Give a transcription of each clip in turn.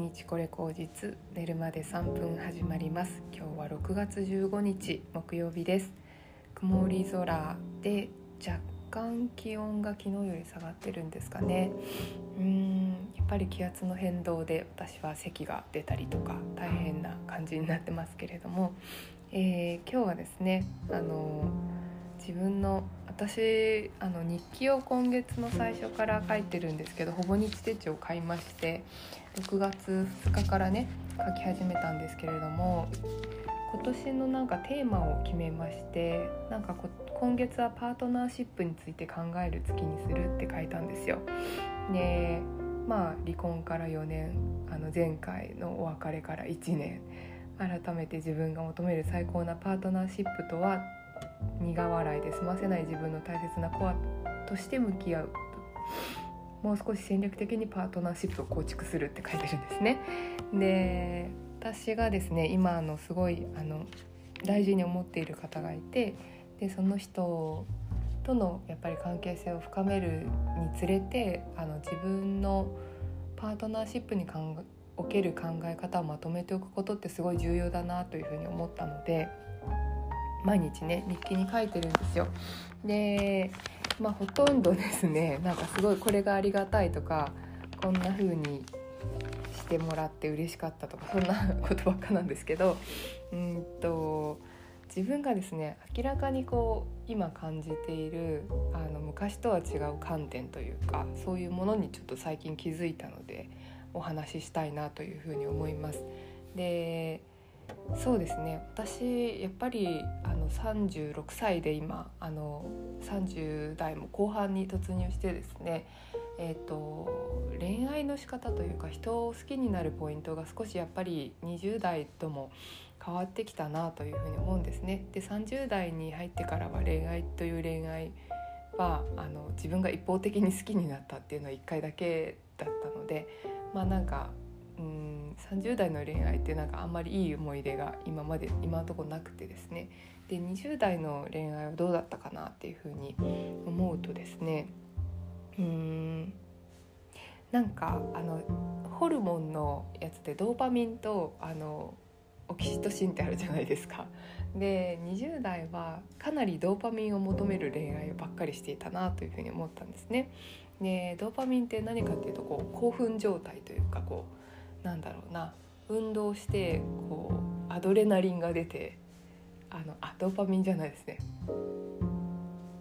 日これ口実寝るまで3分始まります。今日は6月15日木曜日です。曇り空で若干気温が昨日より下がってるんですかね。うーんやっぱり気圧の変動で私は咳が出たりとか大変な感じになってますけれども、えー、今日はですねあの自分の私あの日記を今月の最初から書いてるんですけどほぼ日手帳を買いまして6月2日からね書き始めたんですけれども今年のなんかテーマを決めましてなんか今月はパートナーシップについて考える月にするって書いたんですよ。でまあ離婚から4年あの前回のお別れから1年改めて自分が求める最高なパートナーシップとは苦笑いで済ませない自分の大切なコアとして向き合うもう少し戦略的にパートナーシップを構築するって書いてるんですね。で私がですね今あのすごいあの大事に思っている方がいてでその人とのやっぱり関係性を深めるにつれてあの自分のパートナーシップにおける考え方をまとめておくことってすごい重要だなというふうに思ったので毎日ね日記に書いてるんですよ。でまあほとんどですね なんかすごいこれがありがたいとかこんな風にしてもらって嬉しかったとかそんなことばっかなんですけどうんと自分がですね明らかにこう今感じているあの昔とは違う観点というかそういうものにちょっと最近気づいたのでお話ししたいなというふうに思います。でそうですね私やっぱりあの36歳で今あの30代も後半に突入してですねえーと、恋愛の仕方というか人を好きになるポイントが少しやっぱり20代とも変わってきたなというふうに思うんですね。で30代に入ってからは恋愛という恋愛はあの自分が一方的に好きになったっていうのは1回だけだったのでまあなんかうん30代の恋愛ってなんかあんまりいい思い出が今まで今のところなくてですねで20代の恋愛はどうだったかなっていうふうに思うとですねうんなんかあのホルモンのやつでドーパミンとあのオキシトシンってあるじゃないですか。で20代はかなりドーパミンを求める恋愛ばっかりしていたなというふうに思ったんですね。でドーパミンって何かっていうとこう興奮状態というかこうなんだろうな。運動してこうアドレナリンが出てあのあドーパミンじゃないですね。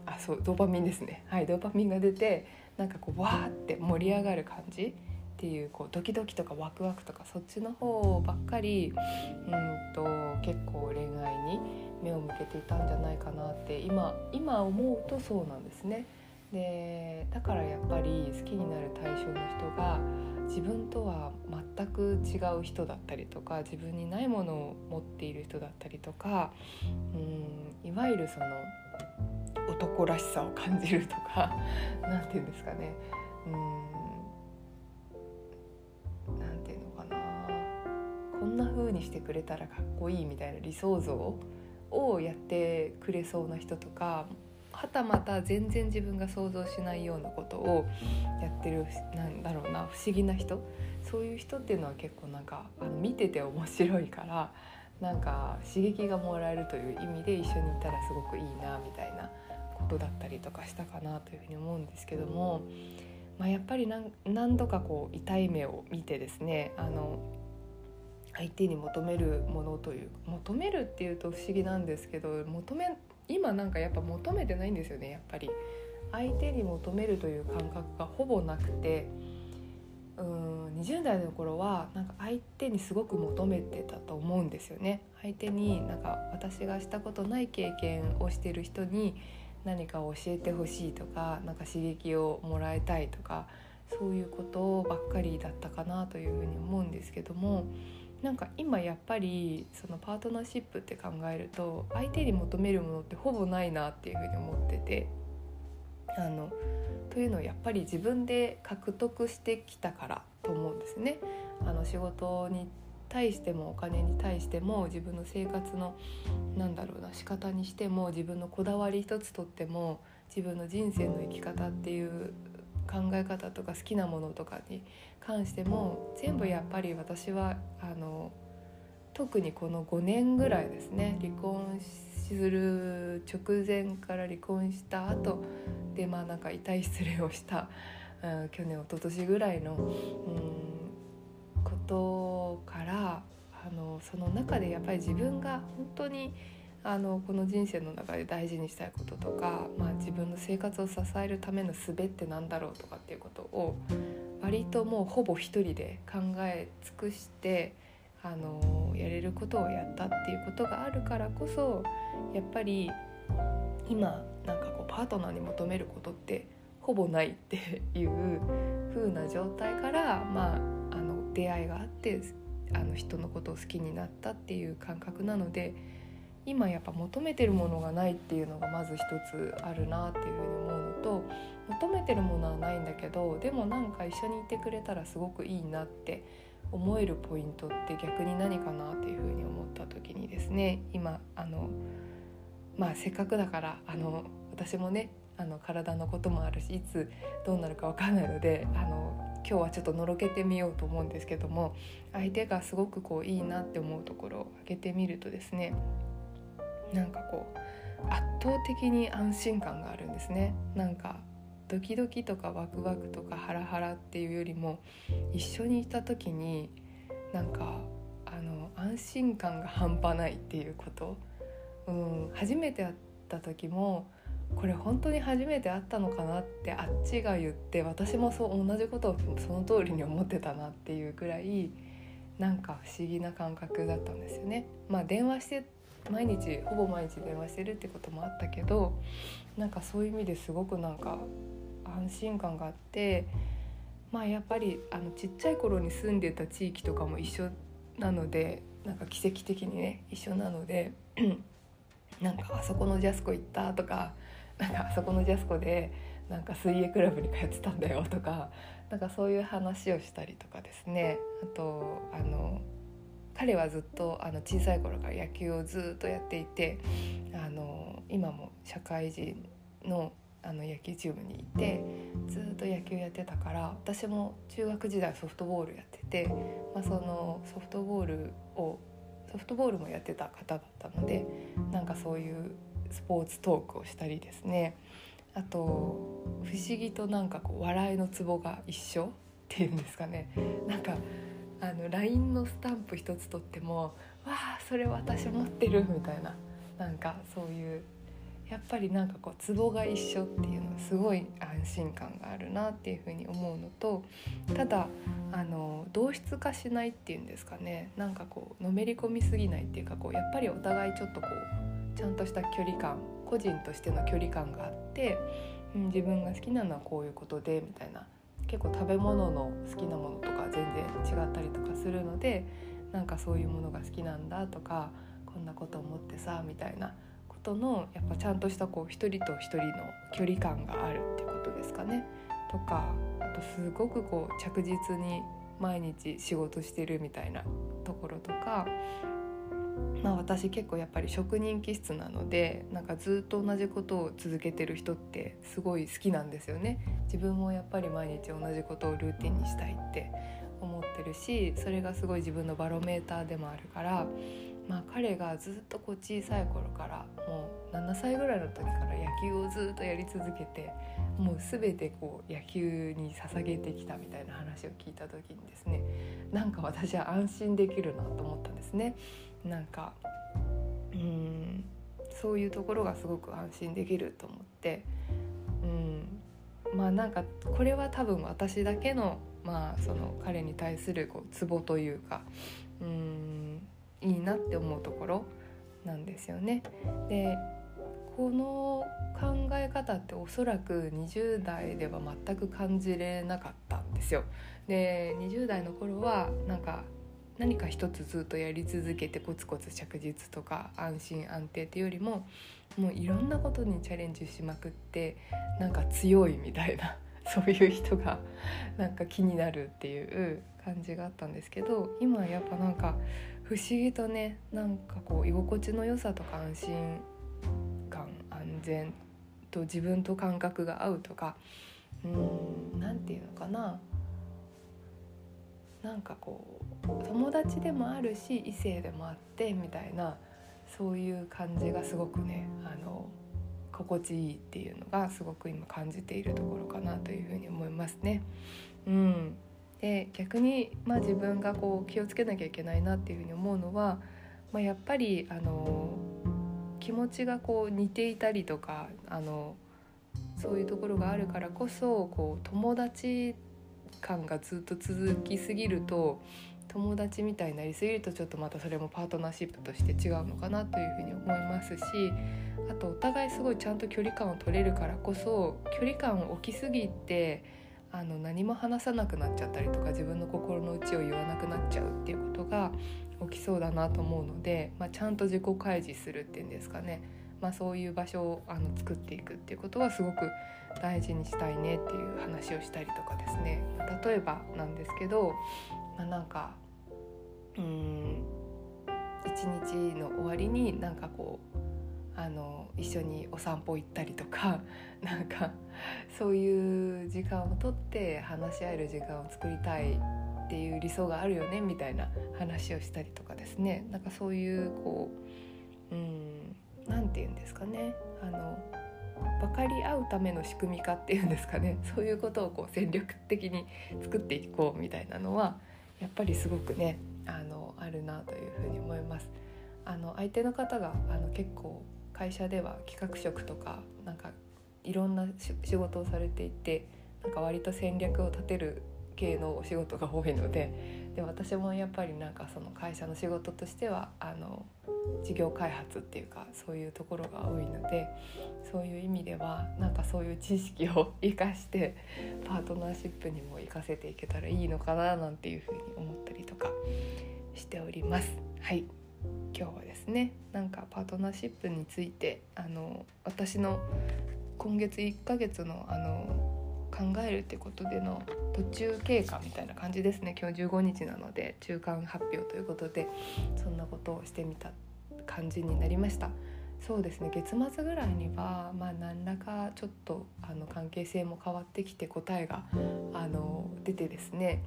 あそうドーパミンですね。はいドーパミンが出てなんかこうわーって盛り上がる感じっていうこうドキドキとかワクワクとかそっちの方ばっかりうんと結構恋愛に目を向けていたんじゃないかなって今今思うとそうなんですね。でだからやっぱり好きになる対象の人が自分とは全く違う人だったりとか自分にないものを持っている人だったりとかうんいわゆるその男らしさを感じるとか 何て言うんですかね。うん何て言うのかな。こんな風にしてくれたらかっこいいみたいな理想像をやってくれそうな人とかはたまた全然自分が想像しないようなことをやってるなんだろうな不思議な人。そういう人っていうのは結構なんかあの見てて面白いからなんか刺激がもらえるという意味で一緒にいたらすごくいいなみたいなことだったりとかしたかなというふうに思うんですけども、まあ、やっぱり何度かこう痛い目を見てですねあの相手に求めるものという求めるっていうと不思議なんですけど求め今なんかやっぱ求めてないんですよねやっぱり。相手に求めるという感覚がほぼなくて。うん20代の頃はなんか相手にすごく求めてたと思うんですよね。相手になんか私がしたことない経験をしてる人に何かを教えてほしいとかなんか刺激をもらいたいとかそういうことばっかりだったかなというふうに思うんですけども。なんか今やっぱりそのパートナーシップって考えると相手に求めるものってほぼないなっていうふうに思っててあのというのをやっぱり自分で獲得してきたからと思うんですね。あの仕事に対してもお金に対しても自分の生活のなんだろうな仕方にしても自分のこだわり一つとっても自分の人生の生き方っていう考え方とか好きなものとかに関しても全部やっぱり私はあの特にこの5年ぐらいですね離婚する直前から離婚した後でまあなんか痛い失礼をした、うん、去年一昨年ぐらいの、うん、ことからあのその中でやっぱり自分が本当にあのこの人生の中で大事にしたいこととか、まあ、自分の生活を支えるための術って何だろうとかっていうことを割ともうほぼ一人で考え尽くしてあのやれることをやったっていうことがあるからこそやっぱり今なんかこうパートナーに求めることってほぼないっていう風な状態から、まあ、あの出会いがあってあの人のことを好きになったっていう感覚なので今やっぱ求めてるものがないっていうのがまず一つあるなっていうふうに思うのと求めてるものはないんだけどでもなんか一緒にいてくれたらすごくいいなって思えるポイントって逆に何かなっていうふうに思った時にですね今あのまあせっかくだからあの私もねあの体のこともあるしいつどうなるか分かんないのであの今日はちょっとのろけてみようと思うんですけども相手がすごくこういいなって思うところを挙げてみるとですねなんかこう圧倒的に安心感があるんですねなんかドキドキとかワクワクとかハラハラっていうよりも一緒にいた時になんかあの安心感が半端ないっていうこと、うん、初めて会った時もこれ本当に初めて会ったのかなってあっちが言って私もそう同じことをその通りに思ってたなっていうぐらいなんか不思議な感覚だったんですよね。まあ、電話して毎日ほぼ毎日電話してるってこともあったけどなんかそういう意味ですごくなんか安心感があってまあやっぱりあのちっちゃい頃に住んでた地域とかも一緒なのでなんか奇跡的にね一緒なので なんかあそこのジャスコ行ったとかなんかあそこのジャスコでなんか水泳クラブに通ってたんだよとかなんかそういう話をしたりとかですね。あとあの彼はずっとあの小さい頃から野球をずっとやっていてあの今も社会人のあの野球チームにいてずっと野球やってたから私も中学時代ソフトボールやってて、まあ、そのソフトボールをソフトボールもやってた方だったのでなんかそういうスポーツトークをしたりですね。あと不思議となんかこう笑いのツボが一緒っていうんですかね。なんか LINE のスタンプ一つとっても「わあそれ私持ってる」みたいな。なんかそういうやっぱりなんかこうツボが一緒っていうのはすごい安心感があるなっていうふうに思うのとただあの同質化しないっていうんですかね。なんかこうのめり込みすぎないっていうかこうやっぱりお互いちょっとこうちゃんとした距離感個人としての距離感があって、自分が好きなのはこういうことでみたいな。結構食べ物の好きなものとか全然違ったりとかするのでなんかそういうものが好きなんだとかこんなこと思ってさみたいなことのやっぱちゃんとしたこう一人と一人の距離感があるってことですかね。とかあとすごくこう着実に毎日仕事してるみたいなところとかまあ、私結構やっぱり職人気質なのでなんかずっと同じことを続けてる人ってすごい好きなんですよね自分もやっぱり毎日同じことをルーティンにしたいって思ってるしそれがすごい自分のバロメーターでもあるからまあ、彼がずっとこう小さい頃からもう7歳ぐらいの時から野球をずっとやり続けてもう全てこう野球に捧げてきたみたいな話を聞いた時にですねなんか私は安心できるなと思ったんですね。なんかうんそういうところがすごく安心できると思ってうんまあなんかこれは多分私だけのまあその彼に対するこうツボというかうんいいなって思うところなんですよね。でこの考え方っておそらく20代では全く感じれなかったんですよ。で20代の頃はなんか何か一つずっとやり続けてコツコツ着実とか安心安定っていうよりももういろんなことにチャレンジしまくってなんか強いみたいな そういう人がなんか気になるっていう感じがあったんですけど今やっぱなんか不思議とねなんかこう居心地の良さとか安心感安全と自分と感覚が合うとかうんなんていうのかな。なんかこう友達でもあるし異性でもあってみたいなそういう感じがすごくねあの心地いいっていうのがすごく今感じているところかなというふうに思いますね。うん、で逆に、まあ、自分がこう気をつけなきゃいけないなっていうふうに思うのは、まあ、やっぱりあの気持ちがこう似ていたりとかあのそういうところがあるからこそこう友達感がずっと続きすぎると友達みたいになりすぎるとちょっとまたそれもパートナーシップとして違うのかなというふうに思いますしあとお互いすごいちゃんと距離感を取れるからこそ距離感を置きすぎてあの何も話さなくなっちゃったりとか自分の心の内を言わなくなっちゃうっていうことが起きそうだなと思うので、まあ、ちゃんと自己開示するっていうんですかね、まあ、そういう場所をあの作っていくっていうことはすごく大事にしたいねっていう話をしたりとかですね。例えばなんですけど、まあ、なんかうん一日の終わりになんかこうあの一緒にお散歩行ったりとか なんかそういう時間をとって話し合える時間を作りたいっていう理想があるよねみたいな話をしたりとかですね。なんかそういうこううん何て言うんですかねあの分かり合うための仕組み化っていうんですかね そういうことをこう戦力的に作っていこうみたいなのはやっぱりすごくねあのあるなというふうに思います。あの相手の方があの結構会社では企画職とかなんかいろんな仕事をされていてなんか割と戦略を立てる系のお仕事が多いのでで私もやっぱりなんかその会社の仕事としてはあの事業開発っていうかそういうところが多いのでそういう意味ではなんかそういう知識を生かしてパートナーシップにも生かせていけたらいいのかななんていうふうに思ったりとかしております。はい今日はですねなんかパートナーシップについてあの私の今月1ヶ月のあの考えるってことでの途中経過みたいな感じですね。今日15日なので中間発表ということでそんなことをしてみた感じになりました。そうですね。月末ぐらいにはまあ何らかちょっとあの関係性も変わってきて答えがあの出てですね。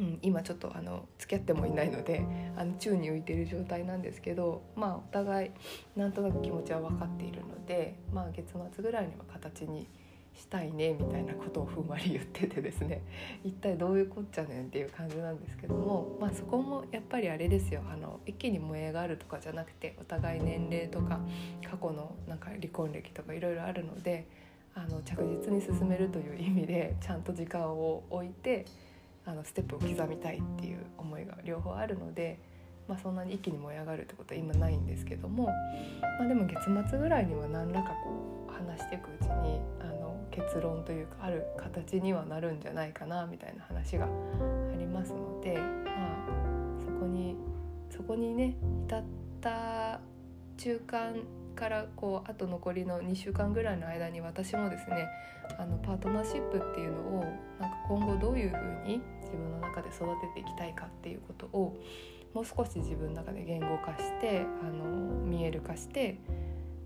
うん、今ちょっとあの付き合ってもいないのであの宙に浮いてる状態なんですけどまあお互いなんとなく気持ちは分かっているので、まあ、月末ぐらいには形にしたいねみたいなことをふんわり言っててですね。一体どういうこっちゃねんっていう感じなんですけども、まあ、そこもやっぱりあれですよ。あの一気に燃え上がるとかじゃなくてお互い年齢とか過去のなんか離婚歴とかいろいろあるのであの着実に進めるという意味でちゃんと時間を置いてあのステップを刻みたいっていう思いが両方あるので、まあ、そんなに一気に燃え上がるってことは今ないんですけども、まあ、でも月末ぐらいには何らかこう話していくうちにあ結論というかある形にはなるんじゃないかなみたいな話がありますので、まあ、そこにそこにね至った中間からこうあと残りの2週間ぐらいの間に私もですねあのパートナーシップっていうのをなんか今後どういうふうに自分の中で育てていきたいかっていうことをもう少し自分の中で言語化してあの見える化して、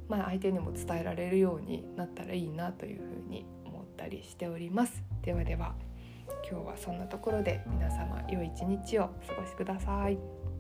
まあ、相手にも伝えられるようになったらいいなというふうに思ったりしております。ではでは今日はそんなところで皆様良い一日をお過ごしください。